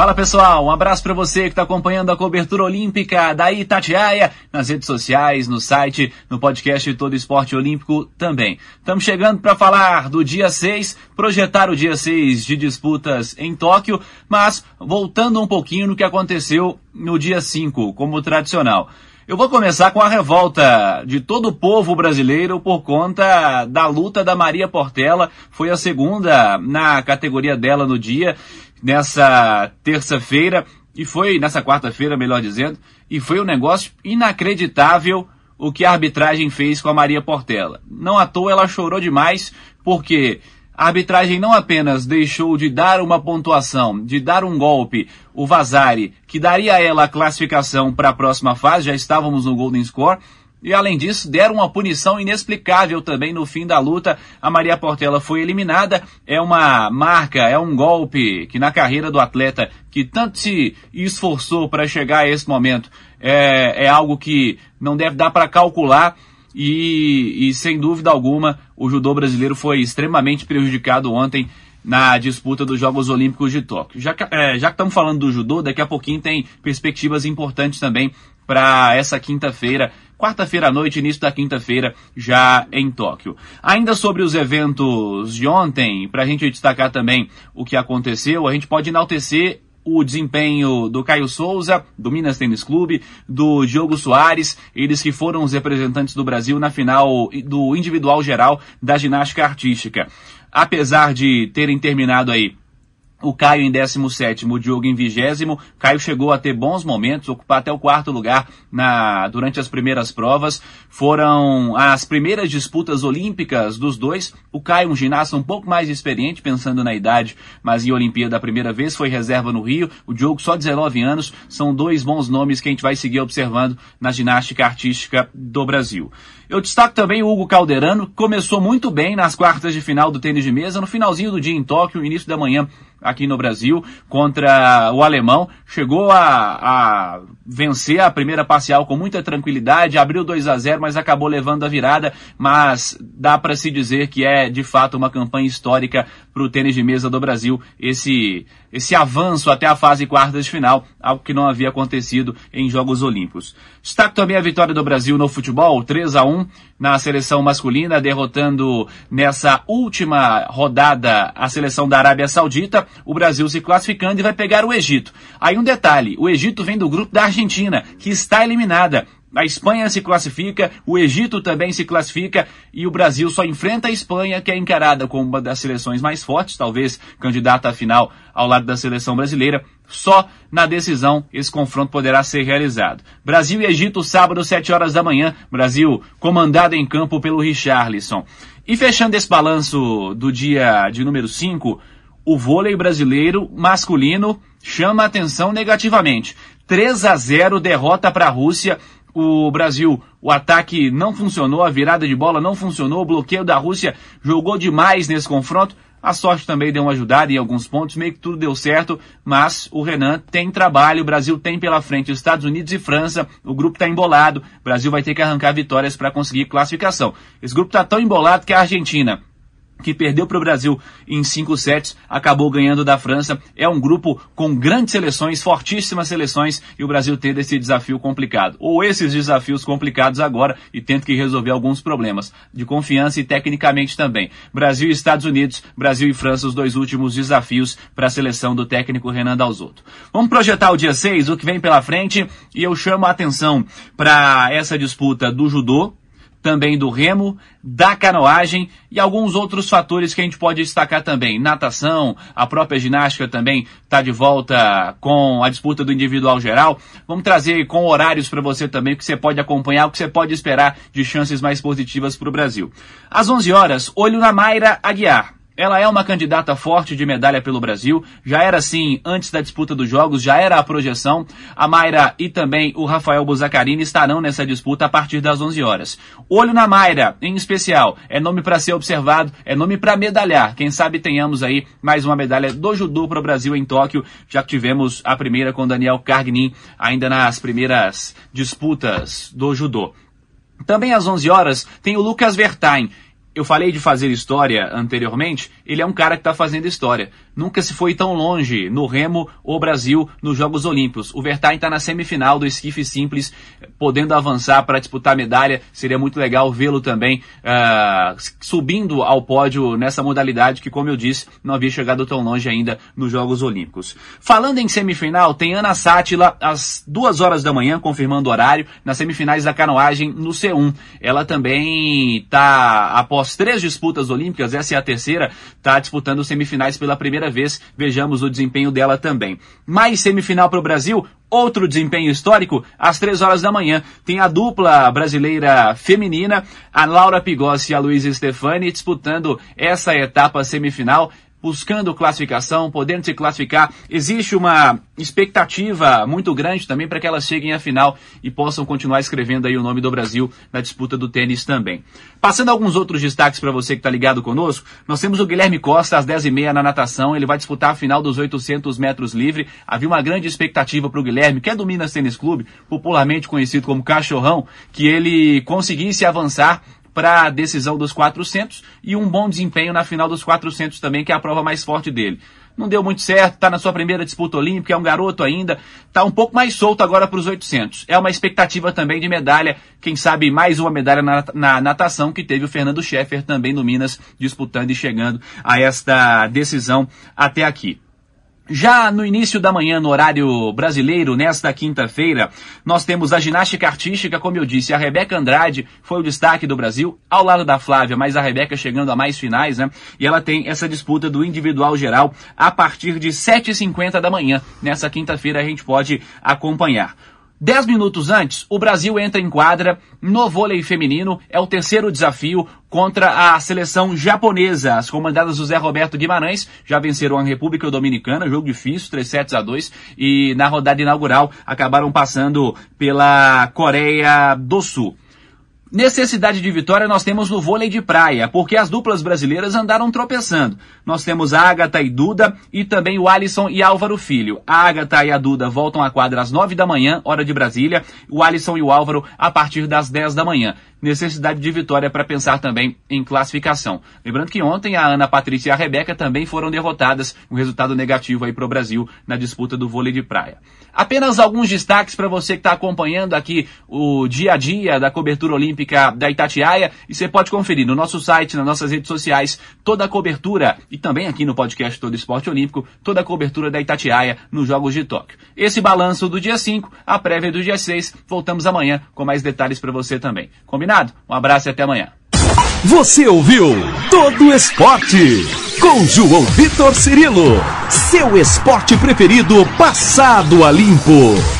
Fala pessoal, um abraço para você que está acompanhando a cobertura olímpica da Itatiaia nas redes sociais, no site, no podcast Todo Esporte Olímpico também. Estamos chegando para falar do dia 6, projetar o dia 6 de disputas em Tóquio, mas voltando um pouquinho no que aconteceu no dia 5, como tradicional. Eu vou começar com a revolta de todo o povo brasileiro por conta da luta da Maria Portela. Foi a segunda na categoria dela no dia nessa terça-feira, e foi nessa quarta-feira, melhor dizendo, e foi um negócio inacreditável o que a arbitragem fez com a Maria Portela. Não à toa ela chorou demais, porque a arbitragem não apenas deixou de dar uma pontuação, de dar um golpe, o Vazari, que daria a ela a classificação para a próxima fase, já estávamos no Golden Score, e além disso, deram uma punição inexplicável também no fim da luta. A Maria Portela foi eliminada. É uma marca, é um golpe que na carreira do atleta que tanto se esforçou para chegar a esse momento é, é algo que não deve dar para calcular. E, e sem dúvida alguma, o judô brasileiro foi extremamente prejudicado ontem na disputa dos Jogos Olímpicos de Tóquio. Já que, é, já que estamos falando do judô, daqui a pouquinho tem perspectivas importantes também para essa quinta-feira quarta-feira à noite, início da quinta-feira, já em Tóquio. Ainda sobre os eventos de ontem, para a gente destacar também o que aconteceu, a gente pode enaltecer o desempenho do Caio Souza, do Minas Tênis Clube, do Diogo Soares, eles que foram os representantes do Brasil na final do individual geral da ginástica artística. Apesar de terem terminado aí o Caio em 17, o Diogo em 20. Caio chegou a ter bons momentos, ocupar até o quarto lugar na, durante as primeiras provas. Foram as primeiras disputas olímpicas dos dois. O Caio, um ginasta um pouco mais experiente, pensando na idade, mas em Olimpíada a primeira vez, foi reserva no Rio. O Diogo, só 19 anos. São dois bons nomes que a gente vai seguir observando na ginástica artística do Brasil. Eu destaco também o Hugo Calderano, começou muito bem nas quartas de final do tênis de mesa, no finalzinho do dia em Tóquio, início da manhã aqui no Brasil, contra o alemão. Chegou a, a vencer a primeira parcial com muita tranquilidade, abriu 2 a 0 mas acabou levando a virada. Mas dá para se dizer que é de fato uma campanha histórica para o tênis de mesa do Brasil, esse, esse avanço até a fase quartas de final, algo que não havia acontecido em Jogos Olímpicos. Destaco também a vitória do Brasil no futebol, 3 a 1 na seleção masculina, derrotando nessa última rodada a seleção da Arábia Saudita, o Brasil se classificando e vai pegar o Egito. Aí um detalhe, o Egito vem do grupo da Argentina, que está eliminada. A Espanha se classifica, o Egito também se classifica e o Brasil só enfrenta a Espanha, que é encarada como uma das seleções mais fortes, talvez candidata à final ao lado da seleção brasileira. Só na decisão esse confronto poderá ser realizado. Brasil e Egito, sábado, 7 horas da manhã. Brasil comandado em campo pelo Richarlison. E fechando esse balanço do dia de número 5, o vôlei brasileiro masculino chama atenção negativamente. 3 a 0 derrota para a Rússia o Brasil, o ataque não funcionou, a virada de bola não funcionou, o bloqueio da Rússia jogou demais nesse confronto. A sorte também deu uma ajudada em alguns pontos, meio que tudo deu certo, mas o Renan tem trabalho, o Brasil tem pela frente Estados Unidos e França, o grupo está embolado, o Brasil vai ter que arrancar vitórias para conseguir classificação. Esse grupo está tão embolado que a Argentina que perdeu para o Brasil em cinco sets, acabou ganhando da França. É um grupo com grandes seleções, fortíssimas seleções, e o Brasil tendo esse desafio complicado. Ou esses desafios complicados agora, e tendo que resolver alguns problemas de confiança e tecnicamente também. Brasil e Estados Unidos, Brasil e França, os dois últimos desafios para a seleção do técnico Renan Dalzotto. Vamos projetar o dia 6, o que vem pela frente, e eu chamo a atenção para essa disputa do judô, também do remo, da canoagem e alguns outros fatores que a gente pode destacar também. Natação, a própria ginástica também está de volta com a disputa do individual geral. Vamos trazer com horários para você também, que você pode acompanhar, o que você pode esperar de chances mais positivas para o Brasil. Às 11 horas, olho na Mayra Aguiar ela é uma candidata forte de medalha pelo Brasil, já era assim antes da disputa dos Jogos, já era a projeção. A Mayra e também o Rafael Buzacarini estarão nessa disputa a partir das 11 horas. Olho na Mayra, em especial, é nome para ser observado, é nome para medalhar. Quem sabe tenhamos aí mais uma medalha do judô para o Brasil em Tóquio, já que tivemos a primeira com Daniel Cargnin ainda nas primeiras disputas do judô. Também às 11 horas tem o Lucas Vertain. Eu falei de fazer história anteriormente, ele é um cara que está fazendo história. Nunca se foi tão longe no remo ou Brasil nos Jogos Olímpicos. O Vertain está na semifinal do esquife simples, podendo avançar para disputar medalha. Seria muito legal vê-lo também uh, subindo ao pódio nessa modalidade que, como eu disse, não havia chegado tão longe ainda nos Jogos Olímpicos. Falando em semifinal, tem Ana Sátila às duas horas da manhã, confirmando o horário, nas semifinais da canoagem no C1. Ela também está, após três disputas olímpicas, essa é a terceira, está disputando semifinais pela primeira vez, vejamos o desempenho dela também. Mais semifinal para o Brasil, outro desempenho histórico, às três horas da manhã. Tem a dupla brasileira feminina, a Laura Pigossi e a Luísa Stefani, disputando essa etapa semifinal buscando classificação, podendo se classificar. Existe uma expectativa muito grande também para que elas cheguem à final e possam continuar escrevendo aí o nome do Brasil na disputa do tênis também. Passando alguns outros destaques para você que está ligado conosco, nós temos o Guilherme Costa às 10h30 na natação, ele vai disputar a final dos 800 metros livre. Havia uma grande expectativa para o Guilherme, que é do Minas Tênis Clube, popularmente conhecido como Cachorrão, que ele conseguisse avançar para a decisão dos 400 e um bom desempenho na final dos 400 também, que é a prova mais forte dele. Não deu muito certo, está na sua primeira disputa olímpica, é um garoto ainda, está um pouco mais solto agora para os 800. É uma expectativa também de medalha, quem sabe mais uma medalha na, na natação que teve o Fernando Scheffer também no Minas disputando e chegando a esta decisão até aqui. Já no início da manhã, no horário brasileiro, nesta quinta-feira, nós temos a ginástica artística, como eu disse, a Rebeca Andrade foi o destaque do Brasil, ao lado da Flávia, mas a Rebeca chegando a mais finais, né? E ela tem essa disputa do individual geral a partir de 7h50 da manhã. Nessa quinta-feira a gente pode acompanhar. Dez minutos antes, o Brasil entra em quadra no vôlei feminino. É o terceiro desafio contra a seleção japonesa. As comandadas do Zé Roberto Guimarães já venceram a República Dominicana, jogo difícil, 3 sets a 2. E na rodada inaugural acabaram passando pela Coreia do Sul. Necessidade de vitória nós temos no vôlei de praia, porque as duplas brasileiras andaram tropeçando. Nós temos a Agatha e Duda e também o Alisson e Álvaro Filho. A Agatha e a Duda voltam à quadra às 9 da manhã, hora de Brasília, o Alisson e o Álvaro a partir das 10 da manhã. Necessidade de vitória para pensar também em classificação. Lembrando que ontem a Ana Patrícia e a Rebeca também foram derrotadas, um resultado negativo aí para o Brasil na disputa do vôlei de praia. Apenas alguns destaques para você que está acompanhando aqui o dia a dia da cobertura olímpica da Itatiaia e você pode conferir no nosso site, nas nossas redes sociais, toda a cobertura e também aqui no podcast Todo Esporte Olímpico, toda a cobertura da Itatiaia nos Jogos de Tóquio. Esse balanço do dia 5, a prévia do dia 6, voltamos amanhã com mais detalhes para você também. Combinado? Um abraço e até amanhã. Você ouviu Todo Esporte com João Vitor Cirilo, seu esporte preferido passado a limpo.